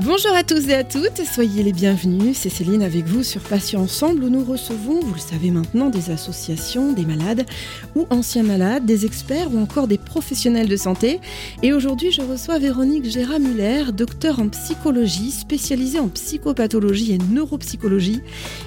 Bonjour à tous et à toutes, soyez les bienvenus. C'est Céline avec vous sur Patients Ensemble où nous recevons, vous le savez maintenant, des associations, des malades ou anciens malades, des experts ou encore des professionnels de santé. Et aujourd'hui, je reçois Véronique Gérard-Muller, docteur en psychologie, spécialisée en psychopathologie et neuropsychologie.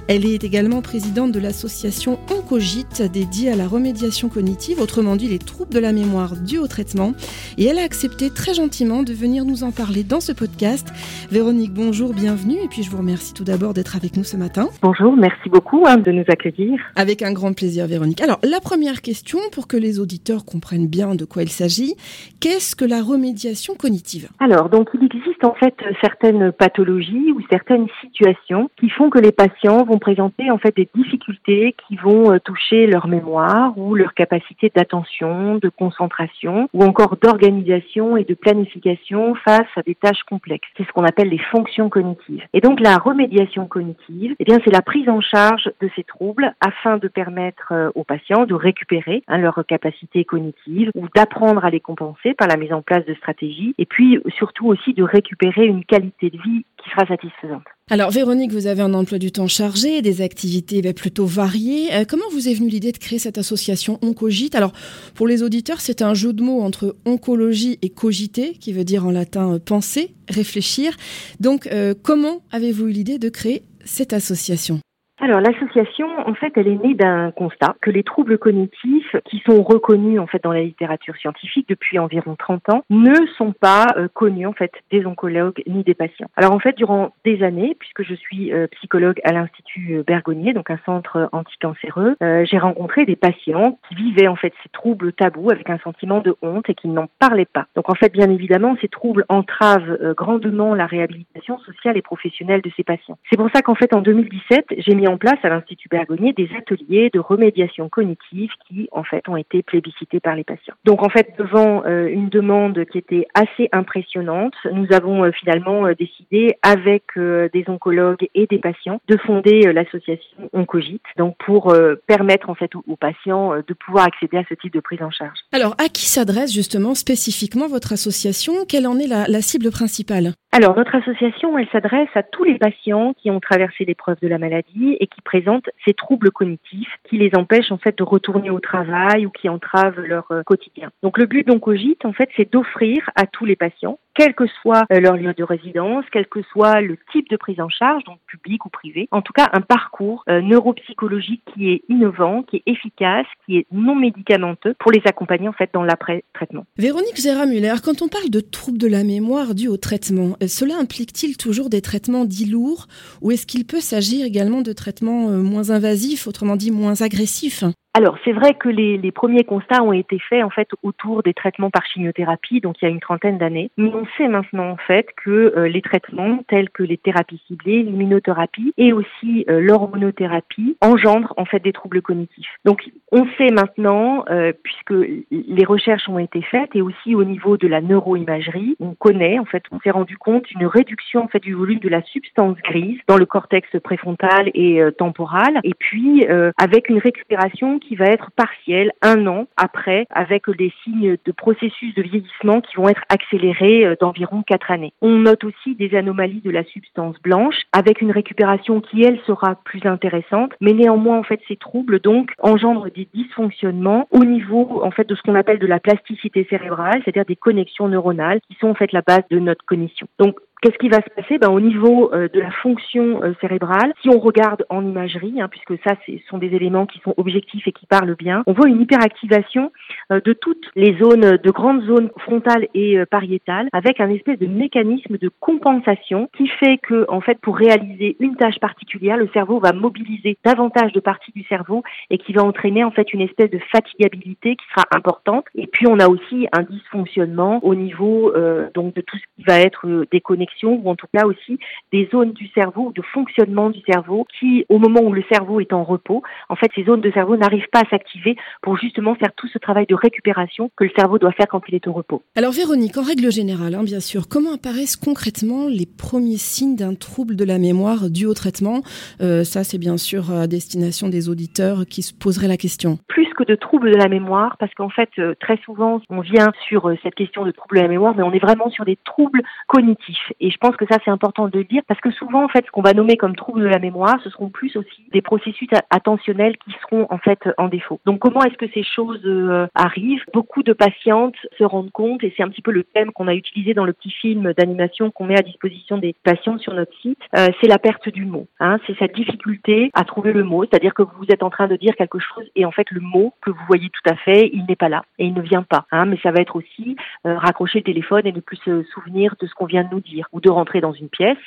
Elle est également présidente de l'association Oncogite dédiée à la remédiation cognitive, autrement dit les troubles de la mémoire dus au traitement. Et elle a accepté très gentiment de venir nous en parler dans ce podcast. Véronique, bonjour, bienvenue. Et puis je vous remercie tout d'abord d'être avec nous ce matin. Bonjour, merci beaucoup hein, de nous accueillir. Avec un grand plaisir, Véronique. Alors, la première question, pour que les auditeurs comprennent bien de quoi il s'agit, qu'est-ce que la remédiation cognitive? Alors, donc il existe en fait certaines pathologies ou certaines situations qui font que les patients vont présenter en fait des difficultés qui vont euh, toucher leur mémoire ou leur capacité d'attention, de concentration ou encore d'organisation et de planification face à des tâches complexes. C'est ce qu'on appelle les fonctions cognitives. Et donc la remédiation cognitive, eh bien c'est la prise en charge de ces troubles afin de permettre euh, aux patients de récupérer hein, leur capacité cognitive ou d'apprendre à les compenser par la mise en place de stratégies et puis surtout aussi de récupérer une qualité de vie qui sera satisfaisante. Alors Véronique, vous avez un emploi du temps chargé, des activités ben, plutôt variées. Euh, comment vous est venue l'idée de créer cette association Oncogite? Alors pour les auditeurs, c'est un jeu de mots entre oncologie et cogiter, qui veut dire en latin euh, penser, réfléchir. Donc euh, comment avez-vous eu l'idée de créer cette association? Alors l'association, en fait, elle est née d'un constat que les troubles cognitifs, qui sont reconnus en fait dans la littérature scientifique depuis environ 30 ans, ne sont pas euh, connus en fait des oncologues ni des patients. Alors en fait, durant des années, puisque je suis euh, psychologue à l'Institut euh, Bergonier, donc un centre anticancéreux, j'ai rencontré des patients qui vivaient en fait ces troubles tabous avec un sentiment de honte et qui n'en parlaient pas. Donc en fait, bien évidemment, ces troubles entravent grandement la réhabilitation sociale et professionnelle de ces patients. C'est pour ça qu'en fait, en 2017, j'ai mis en place à l'Institut Bergonier des ateliers de remédiation cognitive qui, en fait, ont été plébiscités par les patients. Donc, en fait, devant euh, une demande qui était assez impressionnante, nous avons euh, finalement euh, décidé, avec des oncologues et des patients, de fonder l'association Oncogite, donc pour permettre, en fait, aux, patients de pouvoir accéder à ce type de prise en charge. Alors, à qui s'adresse justement spécifiquement votre association? Quelle en est la, la cible principale? Alors, notre association, elle s'adresse à tous les patients qui ont traversé l'épreuve de la maladie et qui présentent ces troubles cognitifs qui les empêchent en fait de retourner au travail ou qui entravent leur euh, quotidien. Donc, le but d'Oncogite, en fait, c'est d'offrir à tous les patients quel que soit euh, leur lieu de résidence, quel que soit le type de prise en charge, donc public ou privé, en tout cas un parcours euh, neuropsychologique qui est innovant, qui est efficace, qui est non médicamenteux pour les accompagner en fait dans l'après-traitement. Véronique Gérard-Muller, quand on parle de troubles de la mémoire dus au traitement, euh, cela implique-t-il toujours des traitements dits lourds ou est-ce qu'il peut s'agir également de traitements moins invasifs, autrement dit moins agressifs? Alors, c'est vrai que les, les, premiers constats ont été faits en fait autour des traitements par chimiothérapie, donc il y a une trentaine d'années. Mais on sait maintenant en fait que euh, les traitements tels que les thérapies ciblées, l'immunothérapie et aussi euh, l'hormonothérapie engendrent en fait des troubles cognitifs. Donc, on sait maintenant, euh, puisque les recherches ont été faites et aussi au niveau de la neuroimagerie, on connaît en fait, on s'est rendu compte une réduction en fait du volume de la substance grise dans le cortex préfrontal et temporal, et puis avec une récupération qui va être partiel un an après avec des signes de processus de vieillissement qui vont être accélérés euh, d'environ quatre années. On note aussi des anomalies de la substance blanche avec une récupération qui elle sera plus intéressante, mais néanmoins en fait ces troubles donc engendrent des dysfonctionnements au niveau en fait de ce qu'on appelle de la plasticité cérébrale, c'est-à-dire des connexions neuronales qui sont en fait la base de notre cognition. Donc Qu'est-ce qui va se passer? Ben, Au niveau euh, de la fonction euh, cérébrale, si on regarde en imagerie, hein, puisque ça, ce sont des éléments qui sont objectifs et qui parlent bien, on voit une hyperactivation euh, de toutes les zones, de grandes zones frontales et pariétales, avec un espèce de mécanisme de compensation qui fait que, en fait, pour réaliser une tâche particulière, le cerveau va mobiliser davantage de parties du cerveau et qui va entraîner en fait une espèce de fatigabilité qui sera importante. Et puis, on a aussi un dysfonctionnement au niveau donc de tout ce qui va être déconnexion connexions ou en tout cas aussi des zones du cerveau ou de fonctionnement du cerveau qui, au moment où le cerveau est en repos, en fait, ces zones de cerveau n'arrivent pas à s'activer pour justement faire tout ce travail de récupération que le cerveau doit faire quand il est au repos. Alors Véronique, en règle générale, hein, bien sûr, comment apparaissent concrètement les premiers signes d'un trouble de la mémoire dû au traitement? Euh, Ça, c'est bien sûr à destination des auditeurs qui se poseraient la question. Plus que de troubles de la mémoire, parce qu'en fait, euh, très souvent, on vient sur euh, cette question de troubles de la mémoire, mais on est vraiment sur des troubles cognitifs. Et je pense que ça, c'est important de le dire, parce que souvent, en fait, ce qu'on va nommer comme troubles de la mémoire, ce seront plus aussi des processus attentionnels qui seront en fait en défaut. Donc, comment est-ce que ces choses euh, arrivent? Beaucoup de patientes se rendent compte, et c'est un petit peu le thème qu'on a utilisé dans le petit film d'animation qu'on met à disposition des patients sur notre site, c'est la perte du mot. Hein, c'est cette difficulté à trouver le mot, c'est-à-dire que vous êtes en train de dire quelque chose et en fait le mot que vous voyez tout à fait, il n'est pas là et il ne vient pas. Hein, mais ça va être aussi euh, raccrocher le téléphone et ne plus se souvenir de ce qu'on vient de nous dire ou de rentrer dans une pièce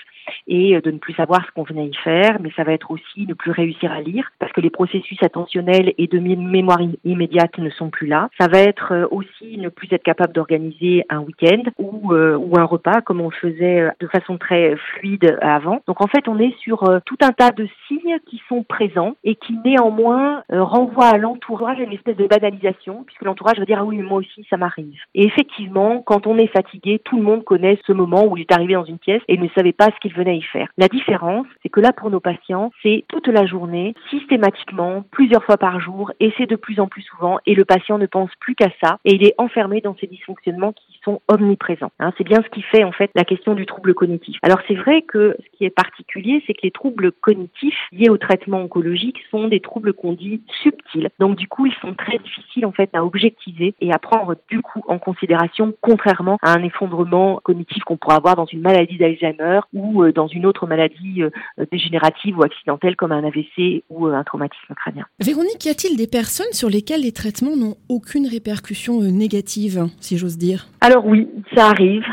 et euh, de ne plus savoir ce qu'on venait y faire, mais ça va être aussi ne plus réussir à lire parce que les processus attentionnels et de mémoire immédiate ne sont plus là. Ça va être euh, aussi ne plus être capable d'organiser un week-end ou, ou un repas comme on le faisait de façon très fluide avant. Donc en fait, on est sur tout un tas de signes qui sont présents et qui néanmoins renvoient à l'entourage une espèce de banalisation puisque l'entourage va dire ah oui moi aussi ça m'arrive. Et effectivement, quand on est fatigué, tout le monde connaît ce moment où il est arrivé dans une pièce et ne savait pas ce qu'il venait y faire. La différence, c'est que là, pour nos patients, c'est toute la journée, systématiquement, plusieurs fois par jour, et c'est de plus en plus souvent, et le patient ne pense plus qu'à ça, et il est enfermé dans ces dysfonctionnements qui sont omniprésents. Hein, c'est bien ce qui fait, en fait, la question du trouble cognitif. Alors, c'est vrai que ce qui est particulier, c'est que les troubles cognitifs liés au traitement oncologique sont des troubles qu'on dit subtils. Donc, du coup, ils sont très difficiles, en fait, à objectiver et à prendre, du coup, en considération, contrairement à un effondrement cognitif qu'on pourrait avoir dans une maladie d'Alzheimer ou euh, dans une autre maladie euh, dégénérative ou accidentelle comme un AVC ou euh, un traumatisme crânien. Véronique, y a-t-il des personnes sur lesquelles les traitements n'ont aucune répercussion négative, si j'ose dire? Alors oui, ça arrive,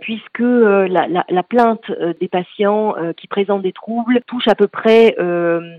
puisque la, la, la, plainte des patients qui présentent des troubles touche à peu près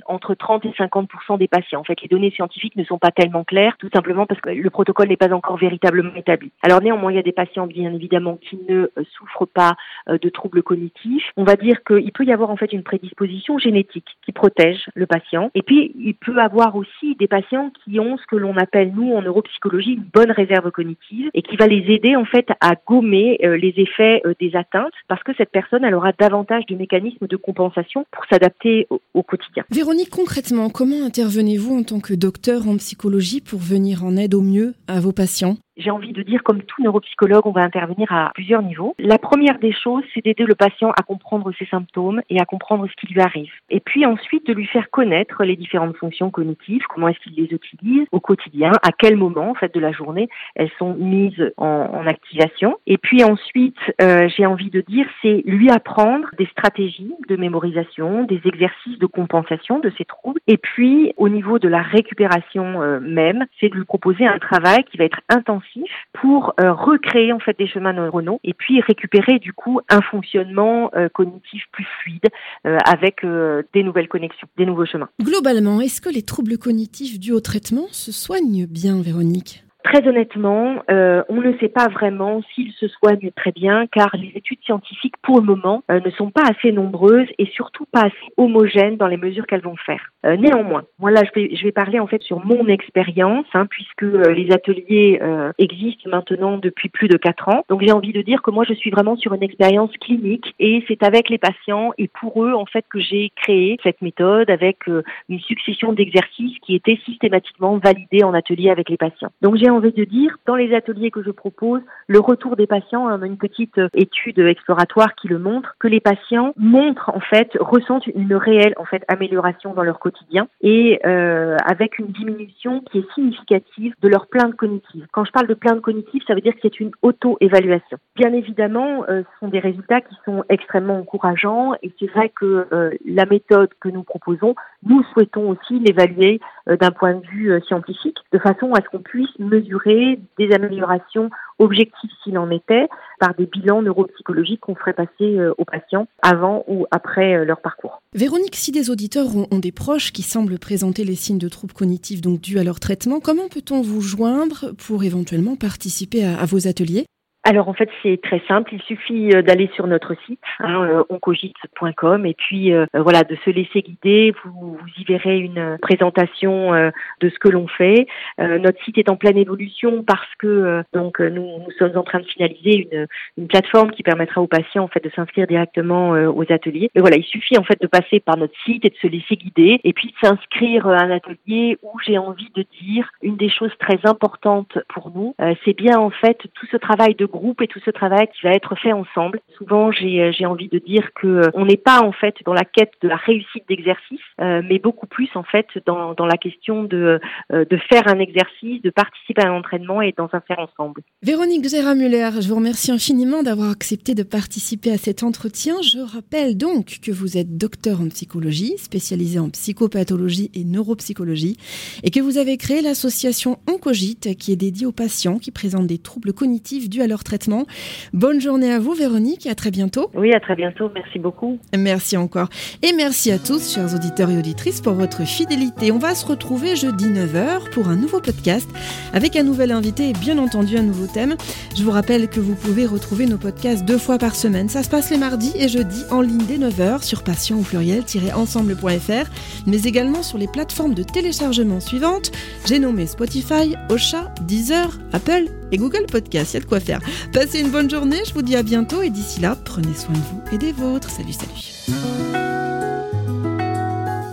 entre 30 et 50% des patients. En fait, les données scientifiques ne sont pas tellement claires, tout simplement parce que le protocole n'est pas encore véritablement établi. Alors néanmoins, il y a des patients, bien évidemment, qui ne souffrent pas de troubles cognitifs. On va dire qu'il peut y avoir en fait une prédisposition génétique qui protège le patient. Et puis, il peut avoir aussi des patients qui ont ce que l'on appelle, nous, en neuropsychologie, une bonne réserve cognitive et qui va les aider en fait à gommer euh, les effets euh, des atteintes parce que cette personne, elle aura davantage de mécanismes de compensation pour s'adapter au, au quotidien. Véronique, concrètement, comment intervenez-vous en tant que docteur en psychologie pour venir en aide au mieux à vos patients? J'ai envie de dire, comme tout neuropsychologue, on va intervenir à plusieurs niveaux. La première des choses, c'est d'aider le patient à comprendre ses symptômes et à comprendre ce qui lui arrive. Et puis ensuite, de lui faire connaître les différentes fonctions cognitives, comment est-ce qu'il les utilise au quotidien, à quel moment, en fait, de la journée, elles sont mises en, activation. Et puis ensuite, euh, j'ai envie de dire, c'est lui apprendre des stratégies de mémorisation, des exercices de compensation de ses troubles. Et puis, au niveau de la récupération euh, même, c'est de lui proposer un travail qui va être intensif pour euh, recréer en fait des chemins neuronaux et puis récupérer du coup un fonctionnement euh, cognitif plus fluide euh, avec des nouvelles connexions, des nouveaux chemins. Globalement, est-ce que les troubles cognitifs dus au traitement se soignent bien, Véronique? Très honnêtement, euh, on ne sait pas vraiment s'ils se soignent très bien car les études scientifiques pour le moment euh, ne sont pas assez nombreuses et surtout pas assez homogènes dans les mesures qu'elles vont faire. Euh, néanmoins, moi là je vais, je vais parler en fait sur mon expérience hein, puisque les ateliers existent maintenant depuis plus de quatre ans. Donc j'ai envie de dire que moi je suis vraiment sur une expérience clinique et c'est avec les patients et pour eux en fait que j'ai créé cette méthode avec une succession d'exercices qui étaient systématiquement validés en atelier avec les patients. Donc j'ai envie de dire, dans les ateliers que je propose, le retour des patients, une petite euh, étude exploratoire qui le montre, que les patients montrent en fait, ressentent une réelle en fait amélioration dans leur quotidien et euh, avec une diminution qui est significative de leur plainte cognitive. Quand je parle de plainte cognitive, ça veut dire que c'est une auto-évaluation. Bien évidemment, euh, ce sont des résultats qui sont extrêmement encourageants et c'est vrai que la méthode que nous proposons, nous souhaitons aussi l'évaluer euh, d'un point de vue euh, scientifique, de façon à ce qu'on puisse mesurer des améliorations objectives s'il en était par des bilans neuropsychologiques qu'on ferait passer euh, aux patients avant ou après leur parcours. Véronique, si des auditeurs ont, des proches qui semblent présenter les signes de troubles cognitifs donc dus à leur traitement, comment peut-on vous joindre pour éventuellement participer à vos ateliers? Alors en fait c'est très simple, il suffit euh, d'aller sur notre site hein, euh, oncogite.com et puis euh, voilà de se laisser guider. Vous, vous y verrez une présentation de ce que l'on fait. notre site est en pleine évolution parce que donc nous, nous sommes en train de finaliser une, une plateforme qui permettra aux patients en fait de s'inscrire directement aux ateliers. Mais voilà, il suffit en fait de passer par notre site et de se laisser guider et puis de s'inscrire à un atelier où j'ai envie de dire une des choses très importantes pour nous, c'est bien en fait tout ce travail de groupe et tout ce travail qui va être fait ensemble. Souvent, j'ai euh, envie de dire que euh, on n'est pas en fait dans la quête de la réussite d'exercice, euh, mais beaucoup plus en fait dans, dans la question de, de faire un exercice, de participer à un entraînement et un faire ensemble. Véronique Zera-Muller, je vous remercie infiniment d'avoir accepté de participer à cet entretien. Je rappelle donc que vous êtes docteur en psychologie, spécialisé en psychopathologie et neuropsychologie, et que vous avez créé l'association Oncogite qui est dédiée aux patients qui présentent des troubles cognitifs dus à leur traitement. Bonne journée à vous, Véronique, et à très bientôt. Oui, à très bientôt. Merci beaucoup. Merci encore. Et merci à tous, chers auditeurs et auditrices, pour votre fidélité. On va se retrouver jeudi 9h pour un nouveau podcast avec un nouvel invité et bien entendu un nouveau thème. Je vous rappelle que vous pouvez retrouver nos podcasts deux fois par semaine. Ça se passe les mardis et jeudis en ligne dès 9h sur patient au pluriel-ensemble.fr, mais également sur les plateformes de téléchargement suivantes. J'ai nommé Spotify, Ocha, Deezer, Apple et Google Podcast. Il y a de quoi faire. Passez une bonne journée, je vous dis à bientôt et d'ici là, prenez soin de vous et des vôtres. Salut, salut.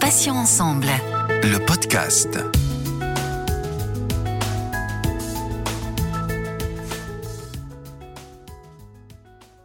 Passions ensemble. Le podcast.